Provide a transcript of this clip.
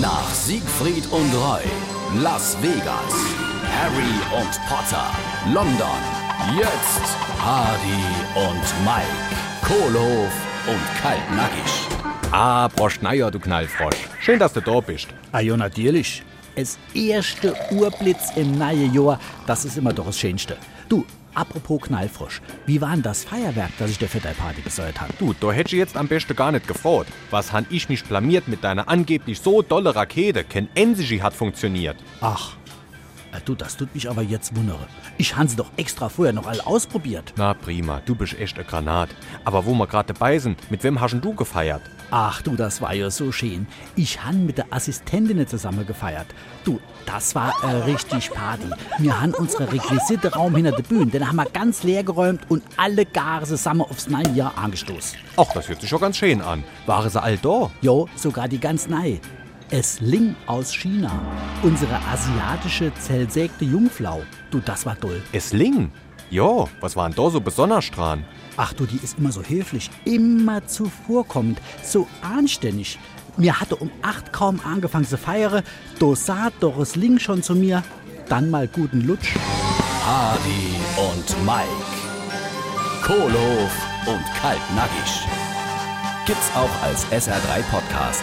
Nach Siegfried und Roy, Las Vegas, Harry und Potter, London, jetzt Hardy und Mike, Kohlhof und Kaltnackig. Ah, Frosch, naja, du Knallfrosch. Schön, dass du da bist. Ah ja, natürlich. Das erste Urblitz im neuen Jahr, das ist immer doch das Schönste. Du, apropos Knallfrosch, wie war denn das Feuerwerk, das ich dir für deine Party besorgt habe? Du, da hätte ich jetzt am besten gar nicht gefroht. Was han ich mich blamiert mit deiner angeblich so dolle Rakete? Kein Ensigy hat funktioniert. Ach, äh, du, das tut mich aber jetzt wundere. Ich han sie doch extra vorher noch alle ausprobiert. Na prima, du bist echt ein Granat. Aber wo wir gerade dabei sind, mit wem hast du gefeiert? Ach du, das war ja so schön. Ich han mit der Assistentin zusammen gefeiert. Du, das war äh, richtig Party. Wir han unsere Requisite-Raum hinter der Bühne, den haben wir ganz leer geräumt und alle Gare zusammen aufs neue Jahr angestoßen. Ach, das hört sich schon ganz schön an. Waren sie all da? Jo, sogar die ganz nei. Es Ling aus China. Unsere asiatische zellsägte Jungflau. Du, das war toll. Es Ling? Jo, was war denn da so besonders dran? Ach du, die ist immer so höflich, immer zuvorkommend, so anständig. Mir hatte um acht kaum angefangen zu feiern, da sagt Doris Ling schon zu mir, dann mal guten Lutsch. Hardy und Mike, Kohlhof und Kaltnackig. Gibt's auch als SR3 Podcast